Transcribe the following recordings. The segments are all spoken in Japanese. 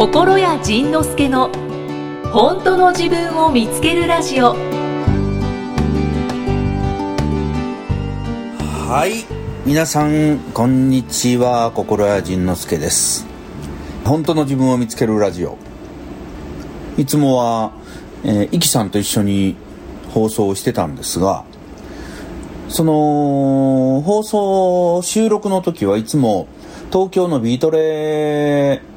心谷仁之助の本当の自分を見つけるラジオ。はい。皆さんこんにちは。心谷仁之助です。本当の自分を見つけるラジオ。いつもは、えー、イキさんと一緒に放送してたんですがその放送収録の時はいつも東京のビートレー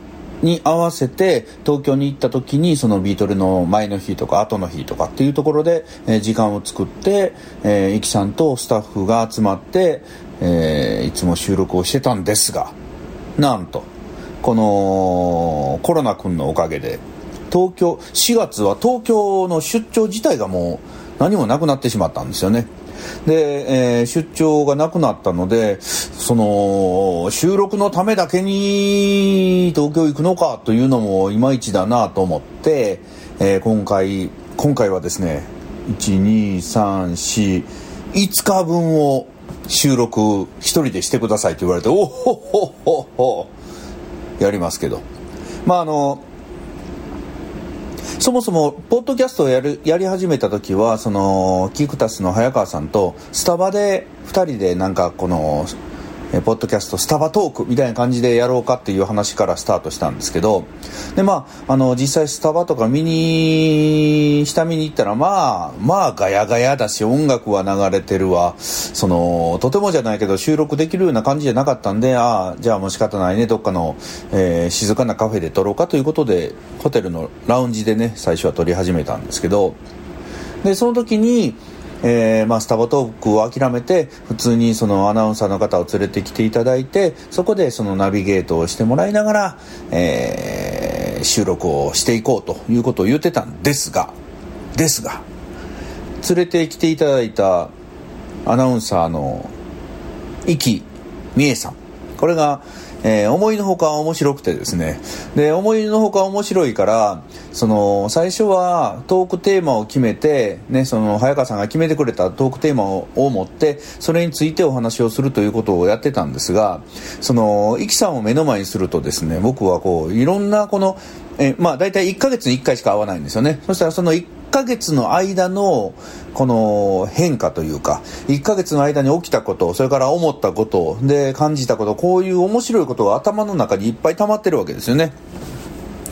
に合わせて東京に行った時にそのビートルの前の日とか後の日とかっていうところで、え、時間を作って、えー、イキさんとスタッフが集まって、えー、いつも収録をしてたんですがなんとこのコロナ君のおかげで東京4月は東京の出張自体がもう何もなくなってしまったんですよね。で、えー、出張がなくなったのでその収録のためだけに東京行くのかというのもいまいちだなと思って、えー、今回今回はですね12345日分を収録1人でしてくださいと言われておほほほほやりますけど。まああのそもそもポッドキャストをやるやり始めた時はそのキクタスの早川さんとスタバで2人でなんかこのえポッドキャストスタバトークみたいな感じでやろうかっていう話からスタートしたんですけどでまああの実際スタバとか見に下見に行ったらまあまあガヤガヤだし音楽は流れてるわ。そのとてもじゃないけど収録できるような感じじゃなかったんでああじゃあもう仕方ないねどっかの、えー、静かなカフェで撮ろうかということでホテルのラウンジでね最初は撮り始めたんですけどでその時にえー、まあ、スタバトークを諦めて普通にそのアナウンサーの方を連れてきていただいてそこでそのナビゲートをしてもらいながら、えー、収録をしていこうということを言ってたんですがですが連れてきていただいたアナウンサーの生きみえさん。これがえー、思いのほか面白くてですね。で思いのほか面白いからその最初はトークテーマを決めて、ね、その早川さんが決めてくれたトークテーマを持ってそれについてお話をするということをやってたんですがそのイキさんを目の前にするとですね僕はこういろんなこのえまあ大体1ヶ月に1回しか会わないんですよね。そしたらその1ヶ月の間のこの変化というか1ヶ月の間に起きたことそれから思ったことで感じたことこういう面白いことが頭の中にいっぱい溜まってるわけですよね。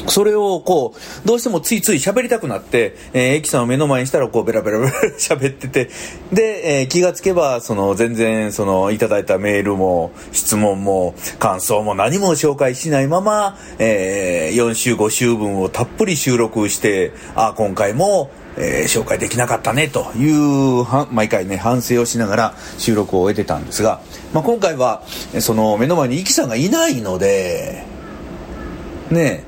それをこう、どうしてもついつい喋りたくなって、えー、エキさんを目の前にしたらこうベラベラベラ喋ってて、で、えー、気がつけば、その全然そのいただいたメールも質問も感想も何も紹介しないまま、えー、4週5週分をたっぷり収録して、あ、今回もえー、紹介できなかったねというは毎回ね反省をしながら収録を終えてたんですが、まあ、今回はその目の前にイキさんがいないのでね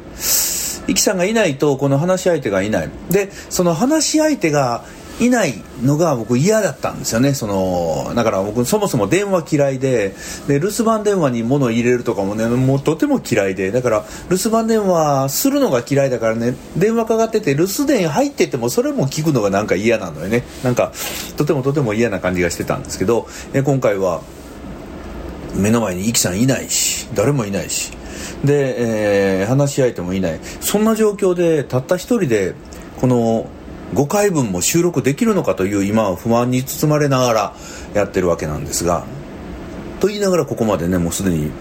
イキさんがいないとこの話し相手がいない。でその話し相手がいないのが僕嫌だったんですよね。そのだから僕そもそも電話嫌いでで留守番電話に物入れるとかもねもうとても嫌いで。だから留守番電話するのが嫌いだからね電話かかってて留守電入っててもそれも聞くのがなんか嫌なのよね。なんかとてもとても嫌な感じがしてたんですけど。え今回は目の前にイキさんいないし誰もいないしで、えー、話し相手もいない。そんな状況でたった一人でこの5回分も収録できるのかという今は不安に包まれながらやってるわけなんですがと言いながらここまでねもうすでに、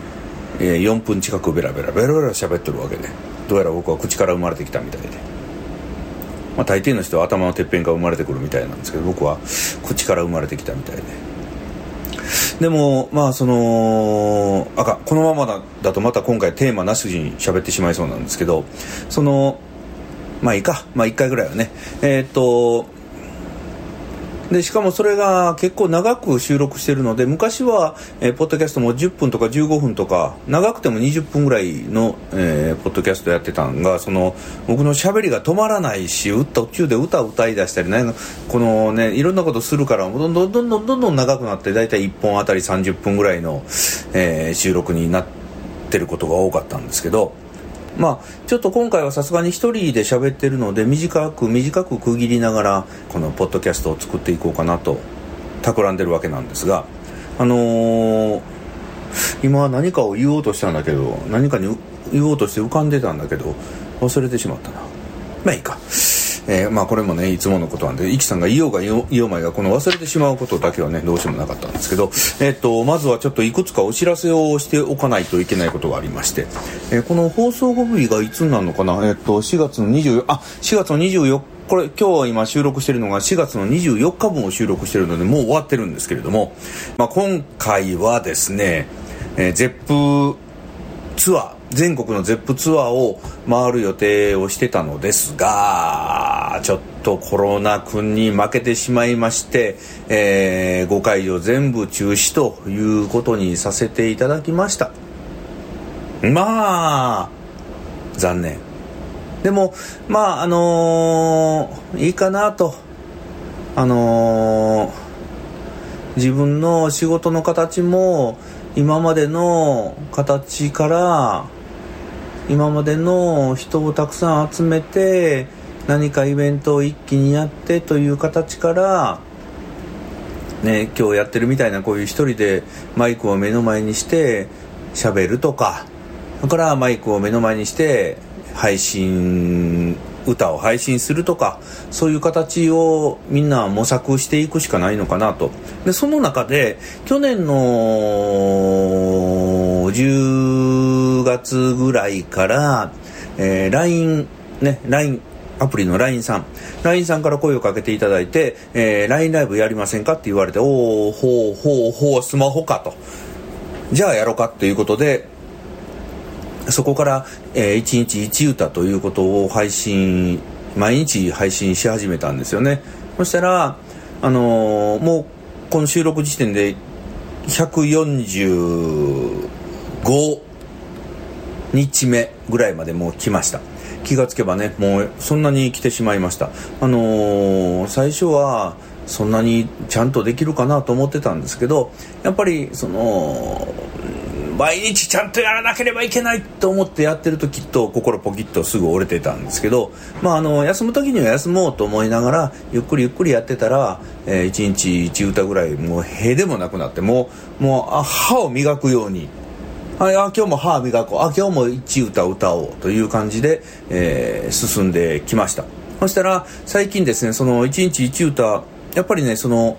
えー、4分近くベラベラベラベラ喋ってるわけでどうやら僕は口から生まれてきたみたいで、まあ、大抵の人は頭のてっぺんから生まれてくるみたいなんですけど僕は口から生まれてきたみたいで。でもまあそのあかこのままだだとまた今回テーマなしに喋ってしまいそうなんですけどそのまあいいか、まあ1回ぐらいはね。えー、っと、でしかもそれが結構長く収録してるので昔は、えー、ポッドキャストも10分とか15分とか長くても20分ぐらいの、えー、ポッドキャストやってたんがその僕のしゃべりが止まらないし途中で歌を歌いだしたりねこのねいろんなことするからどんどんどんどんどんどん長くなって大体1本あたり30分ぐらいの、えー、収録になってることが多かったんですけど。まあちょっと今回はさすがに1人で喋ってるので短く短く区切りながらこのポッドキャストを作っていこうかなと企んでるわけなんですがあのー、今何かを言おうとしたんだけど何かに言おうとして浮かんでたんだけど忘れてしまったな。まあいいか。えー、まあこれもねいつものことなんでイキさんが言おうが言おうまいがこの忘れてしまうことだけはねどうしようもなかったんですけど、えー、っとまずはちょっといくつかお知らせをしておかないといけないことがありまして、えー、この放送後日がいつになるのかなえっと4月の24あ4月の24日これ今日は今収録してるのが4月の24日分を収録してるのでもう終わってるんですけれども、まあ、今回はですね、えー、ゼップツアー全国のゼップツアーを回る予定をしてたのですがちょっとコロナ君に負けてしまいまして、えー、5会場全部中止ということにさせていただきました。まあ残念。でもまああのー、いいかなと。あのー、自分の仕事の形も今までの形から今までの人をたくさん集めて何かイベントを一気にやってという形からね今日やってるみたいなこういう一人でマイクを目の前にして喋るとか。だからマイクを目の前にして配信歌を配信するとか。そういう形をみんな模索していくしかないのかなと。でその中で去年の10月ぐらいから、えー、LINE ね LINE アプリの LINE さん。LINE さんから声をかけていただいて、えー、LINE ライブやりませんかって言われておおほうほうほうスマホかと。じゃあやろうかということでそこから、えー、1日1歌ということを配信毎日配信し始めたんですよね。そしたらあのー、もうこの収録時点で140 5日目ぐらいまでもう来ました気がつけばねもうそんなに来てしまいましたあのー、最初はそんなにちゃんとできるかなと思ってたんですけどやっぱりその毎日ちゃんとやらなければいけないと思ってやってるときっと心ポキッとすぐ折れてたんですけど、まあ、あの休む時には休もうと思いながらゆっくりゆっくりやってたら、えー、1日1歌ぐらいもうへでもなくなってもうもう歯を磨くように。はいあ今日も歯磨こう。あ今日も1歌歌おうという感じで、えー、進んできました。そしたら最近ですねその1日1歌やっぱりねその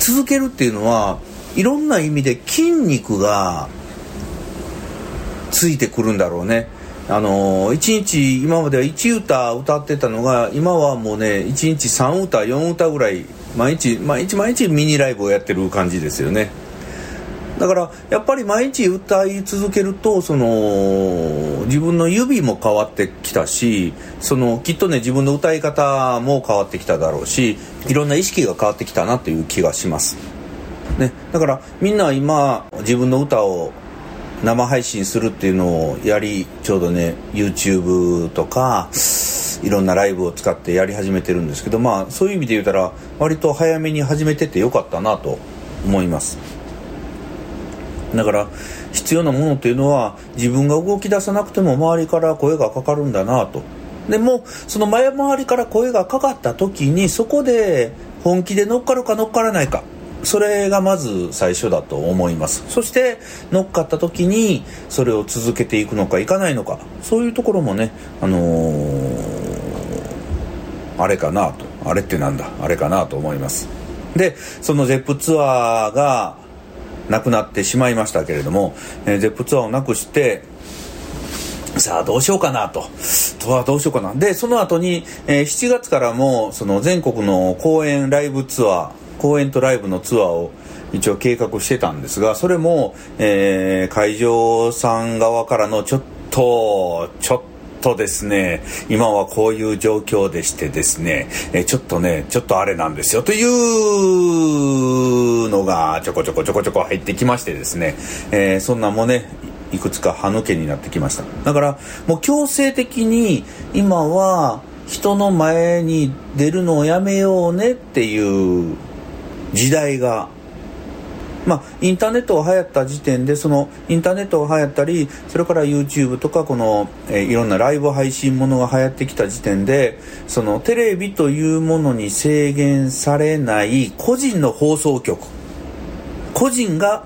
続けるっていうのはいろんな意味で筋肉がついてくるんだろうね。あの1日今までは1歌歌ってたのが今はもうね1日3歌4歌ぐらい毎日毎日毎日ミニライブをやってる感じですよね。だからやっぱり毎日歌い続けるとその自分の指も変わってきたしそのきっとね自分の歌い方も変わってきただろうしいろんな意識が変わってきたなという気がします。ね、だからみんな今自分の歌を生配信するっていうのをやりちょうどね YouTube とかいろんなライブを使ってやり始めてるんですけどまあそういう意味で言うたら割と早めに始めててよかったなと思いますだから必要なものっていうのは自分が動き出さなくても周りから声がかかるんだなと。でもその前回りから声がかかった時にそこで本気で乗っかるか乗っからないか。それがまず最初だと思います。そして乗っかった時にそれを続けていくのかいかないのか。そういうところもねあのー、あれかなと。あれってなんだ？あれかなと思います。でその ZEP ツアーがなくなってしまいましたけれども、えー、ZEP ツアーをなくしてさあどうしようかなと。とはどうしようかな。で、その後に、えー、7月からも、その全国の公演ライブツアー、公演とライブのツアーを一応計画してたんですがそれも、えー、会場さん側からのちょっとちょっとですね今はこういう状況でしてですね、え、ちょっとねちょっとあれなんですよ。というのがちょこちょこちょこちょこ入ってきましてですね、えー、そんなもねいくつか歯抜けになってきました。だからもう強制的に今は人の前に出るのをやめようねっていう時代がまあ、インターネットが流行った時点でそのインターネットが流行ったりそれから YouTube とかこの、え、いろんなライブ配信ものが流行ってきた時点でそのテレビというものに制限されない個人の放送局。個人が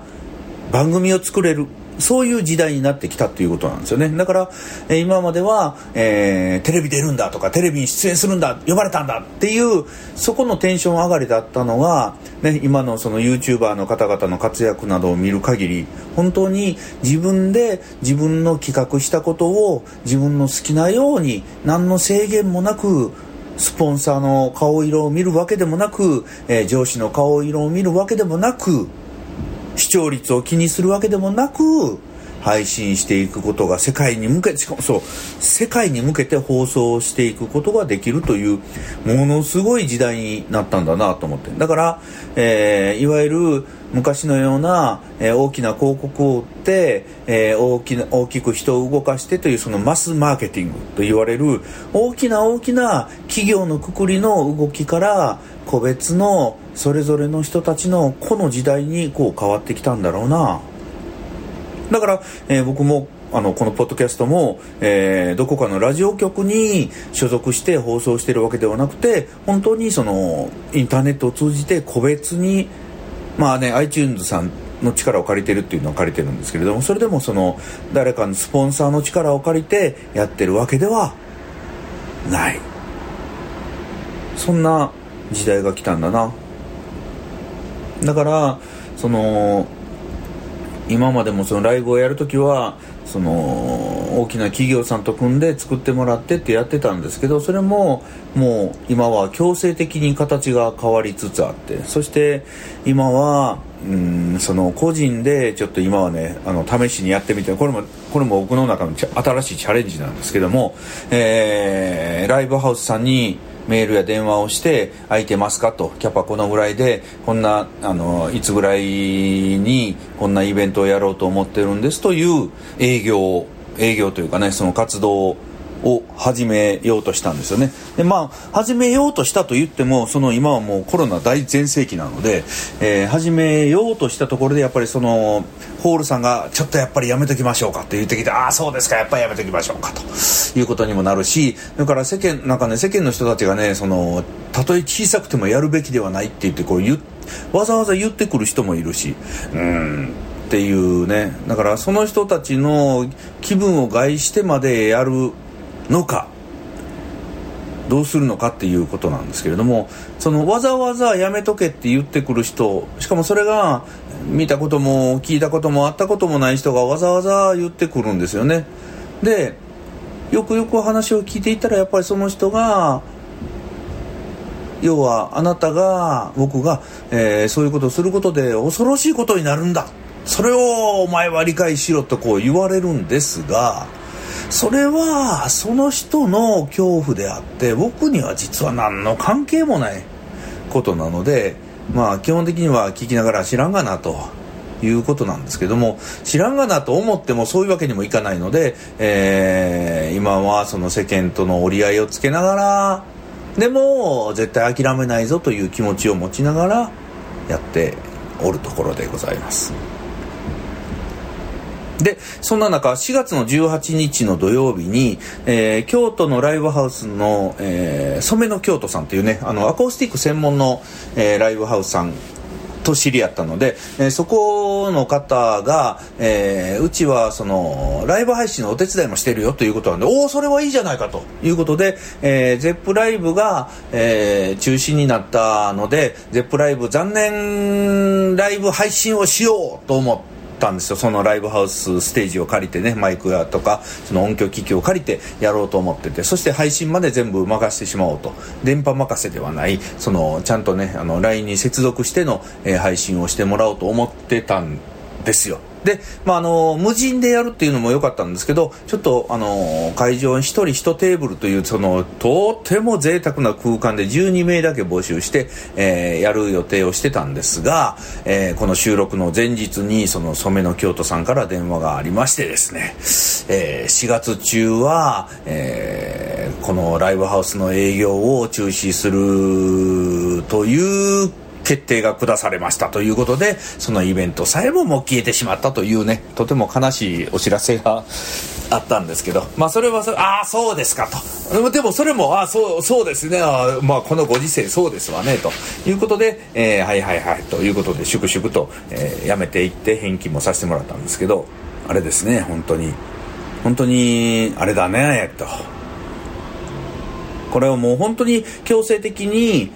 番組を作れる。そういう時代になってきたっていうことなんですよね。だから、えー、今までは、えー、テレビ出るんだとかテレビに出演するんだ呼ばれたんだっていうそこのテンション上がりだったのが、ね、今のその YouTuber の方々の活躍などを見る限り本当に自分で自分の企画したことを自分の好きなように何の制限もなくスポンサーの顔色を見るわけでもなく、えー、上司の顔色を見るわけでもなく視聴率を気にするわけでもなく配信していくことが世界に向けてしかもそう世界に向けて放送していくことができるというものすごい時代になったんだなと思って。だから、えー、いわゆる昔のような、えー、大きな広告を売って、えー、大きな大きく人を動かしてというそのマスマーケティングと言われる大きな大きな企業のくくりの動きから個別のそれぞれの人たちの個の時代にこう変わってきたんだろうな。だから、えー、僕もあのこのポッドキャストも、えー、どこかのラジオ局に所属して放送してるわけではなくて本当にそのインターネットを通じて個別にまあね iTunes さんの力を借りてるっていうのは借りてるんですけれどもそれでもその誰かのスポンサーの力を借りてやってるわけではない。そんな時代が来たんだな。だからその今までもそのライブをやるときはその大きな企業さんと組んで作ってもらってってやってたんですけどそれももう今は強制的に形が変わりつつあってそして今はうんその個人でちょっと今はねあの試しにやってみてこれもこれも僕の中の新しいチャレンジなんですけども、えー、ライブハウスさんにメールや電話をして「空いてますか?」と「キャパこのぐらいでこんなあのいつぐらいにこんなイベントをやろうと思ってるんです」という営業営業というかねその活動をを始めようとしたんですよね。でまあ始めようとしたと言ってもその今はもうコロナ大全盛期なので、えー、始めようとしたところでやっぱりそのホールさんがちょっとやっぱりやめときましょうかって言ってきてああそうですかやっぱりやめときましょうかということにもなるしだから世間なんかね世間の人たちがねそのたとえ小さくてもやるべきではないって言ってこう言わざわざ言ってくる人もいるしうんっていうね。だからその人たちの気分を害してまでやるのかどうするのかっていうことなんですけれどもそのわざわざやめとけって言ってくる人しかもそれが見たことも聞いたこともあったこともない人がわざわざ言ってくるんですよね。でよくよく話を聞いていたらやっぱりその人が要はあなたが僕が、えー、そういうことをすることで恐ろしいことになるんだ。それをお前は理解しろとこう言われるんですがそれはその人の恐怖であって僕には実は何の関係もないことなのでまあ基本的には聞きながら知らんがなということなんですけども知らんがなと思ってもそういうわけにもいかないので、えー、今はその世間との折り合いをつけながらでも絶対諦めないぞという気持ちを持ちながらやっておるところでございます。で、そんな中、4月の18日の土曜日に、えー、京都のライブハウスの、えー、染の京都さんというね、あの、アコースティック専門の、えー、ライブハウスさんと知り合ったので、えー、そこの方が、えー、うちはそのライブ配信のお手伝いもしてるよということなんでおおそれはいいじゃないかと。いうことで、えー、ゼップライブが、えー、中止になったのでゼップライブ残念ライブ配信をしようと思ってたんですよ。そのライブハウスステージを借りてねマイクやとかその音響機器を借りてやろうと思っててそして配信まで全部任せてしまおうと。電波任せではない。そのちゃんとねあの LINE に接続しての、えー、配信をしてもらおうと思ってたんですよ。で、まあ、あの無人でやるっていうのも良かったんですけどちょっとあの会場に1人1テーブルというそのとても贅沢な空間で12名だけ募集して、えー、やる予定をしてたんですが、えー、この収録の前日にその染の京都さんから電話がありましてですね、えー、4月中は、え、このライブハウスの営業を中止するという決定が下されましたということでそのイベントさえももう消えてしまったというねとても悲しいお知らせがあったんですけどまあそれはそれああそうですかと。でもそれもああそうそうですね。あまあこのご時世そうですわねということで、えー、はいはいはいということで粛々と、えー、やめていって返金もさせてもらったんですけどあれですね本当に。本当にあれだねと。これはもう本当に強制的に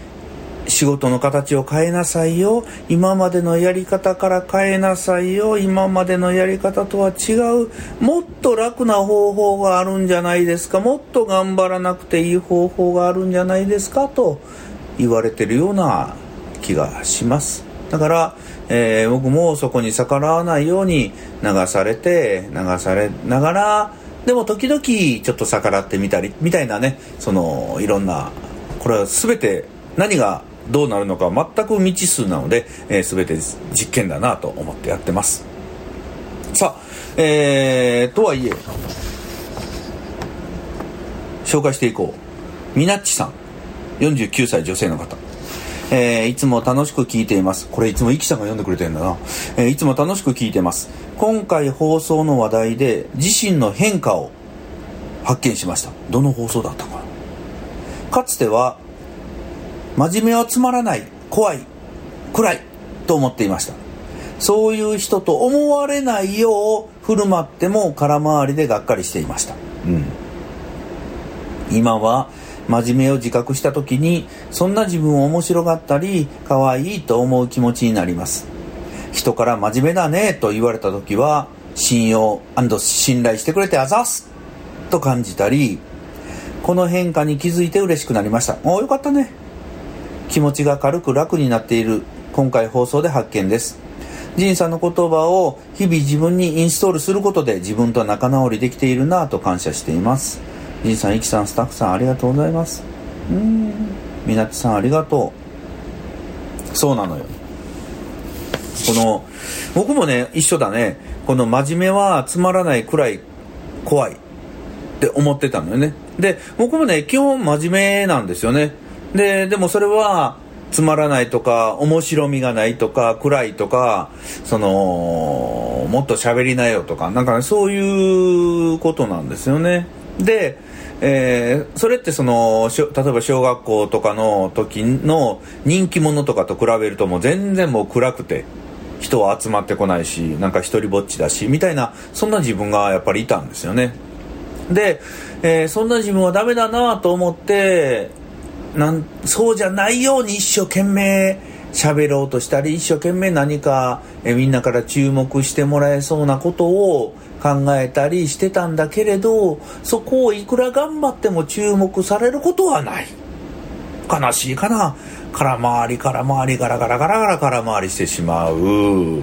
仕事の形を変えなさいよ。今までのやり方から変えなさいよ。今までのやり方とは違う。もっと楽な方法があるんじゃないですか。もっと頑張らなくていい方法があるんじゃないですか。と言われてるような気がします。だから、えー、僕もそこに逆らわないように流されて流されながらでも時々ちょっと逆らってみたりみたいなねそのいろんなこれは全て何がどうなるのか全く未知数なので、えー、全て実験だなと思ってやってますさあえー、とはいえ紹介していこうみなっちさん49歳女性の方えー、いつも楽しく聞いています。これいつもイキさんが読んでくれてるんだな。えー、いつも楽しく聞いてます。今回放送の話題で自身の変化を発見しました。どの放送だったか。かつては真面目はつまらない怖い暗いと思っていました。そういう人と思われないよう振る舞っても空回りでがっかりしていました、うん、今は真面目を自覚した時にそんな自分を面白がったり可愛いと思う気持ちになります。人から真面目だねと言われた時は信用信頼してくれてあざすと感じたりこの変化に気づいて嬉しくなりました。およかったね。気持ちが軽く楽になっている今回放送で発見です。仁さんの言葉を日々自分にインストールすることで自分と仲直りできているなぁと感謝しています。仁さん、イキさん、スタッフさんありがとうございます。うん。みなちさんありがとう。そうなのよ。この僕もね一緒だね。この真面目はつまらないくらい怖いって思ってたのよね。で僕もね基本真面目なんですよね。ででもそれはつまらないとか面白みがないとか暗いとかそのもっと喋りなよとかなんか、ね、そういうことなんですよね。で、えー、それってその例えば小学校とかの時の人気者とかと比べるともう全然もう暗くて人は集まってこないしなんか一人ぼっちだしみたいなそんな自分がやっぱりいたんですよね。で、えー、そんな自分はダメだなと思ってなんそうじゃないように一生懸命喋ろうとしたり一生懸命何かえみんなから注目してもらえそうなことを考えたりしてたんだけれどそこをいくら頑張っても注目されることはない。悲しいかな。空回り空回りガラガラガラガラ空回りしてしまう。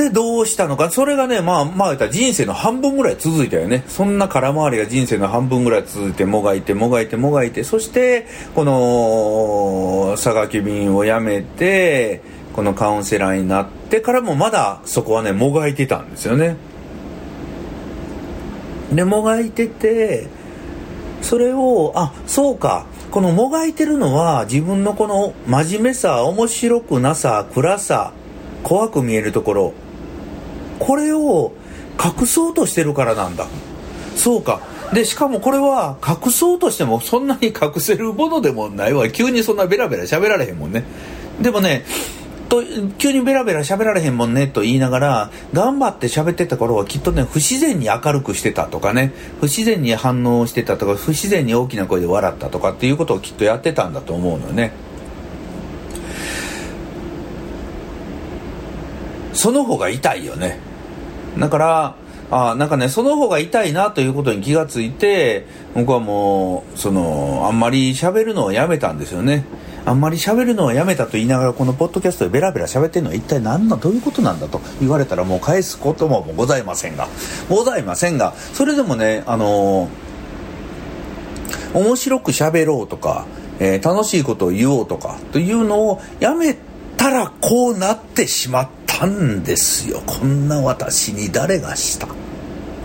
で、どうしたのか。それがね、まあ、まあった人生の半分ぐらい続いたよね。そんな空回りが人生の半分ぐらい続いて、もがいて、もがいて、もがいて、そして、この、佐賀急便を辞めて、このカウンセラーになってからもまだそこはね、もがいてたんですよね。で、もがいてて、それを、あ、そうか。このもがいてるのは自分のこの真面目さ、面白くなさ、暗さ、怖く見えるところ、これを隠そうとしてるからなんだ。そうか。でしかもこれは隠そうとしてもそんなに隠せるものでもないわ。急にそんなベラベラ喋られへんもんね。でもねと急にベラベラ喋られへんもんねと言いながら頑張って喋ってた頃はきっとね不自然に明るくしてたとかね。不自然に反応してたとか不自然に大きな声で笑ったとかっていうことをきっとやってたんだと思うのよね。その方が痛いよね。だからあなんかねその方が痛いなということに気がついて僕はもうそのあんまり喋るのをやめたんですよね。あんまり喋るのをやめたと言いながらこのポッドキャストでベラベラ喋ってるのは一体何の？どういうことなんだと？言われたらもう返すこともございませんが。ございませんがそれでもねあのー、面白く喋ろうとか、えー、楽しいことを言おうとかというのをやめたらこうなってしまった。んですよ。こんな私に誰がしたっ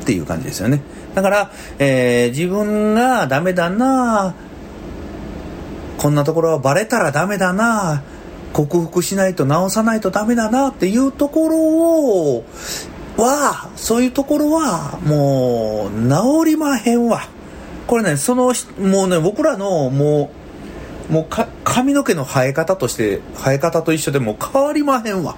ていう感じですよね。だから、えー、自分がダメだなこんなところはバレたらダメだな克服しないと直さないとダメだなっていうところをはそういうところはもう治りまへんわ。これねそのもうね僕らのもうもう髪の毛の生え方として生え方と一緒でも変わりまへんわ。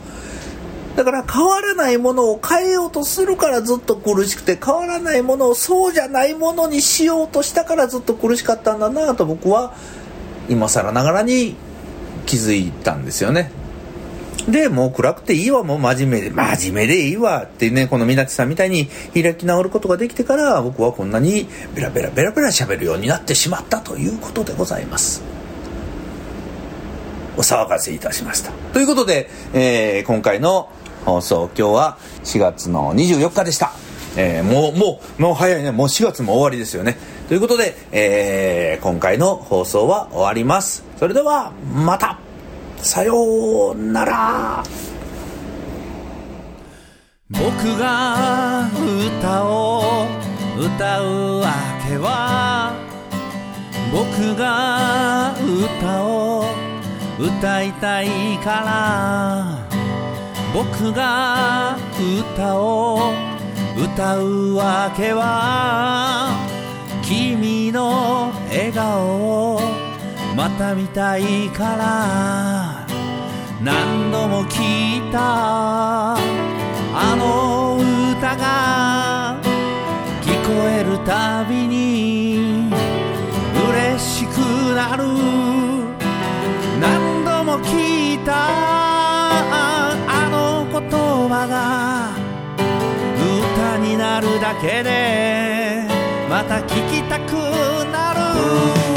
だから変わらないものを変えようとするからずっと苦しくて変わらないものをそうじゃないものにしようとしたからずっと苦しかったんだなと僕は今更ながらに気づいたんですよね。で、もう暗くていいわ、もう真面目で、真面目でいいわってね、このみなちさんみたいに開き直ることができてから、僕はこんなにベラベラベラベラ喋るようになってしまったということでございます。お騒がせいたしました。ということで、えー、今回の放送、今日は4月の24日でした。えー、もう、もう、もう早いね。もう4月も終わりですよね。ということで、えー、今回の放送は終わります。それでは、またさようなら僕が歌を歌うわけは僕が歌を歌いたいから僕が歌を歌うわけは君の笑顔をまた見たいから。何度も聞いたあの歌が聞こえるたびに嬉しくなる。何度も聞いただけでまた聞きたくなる。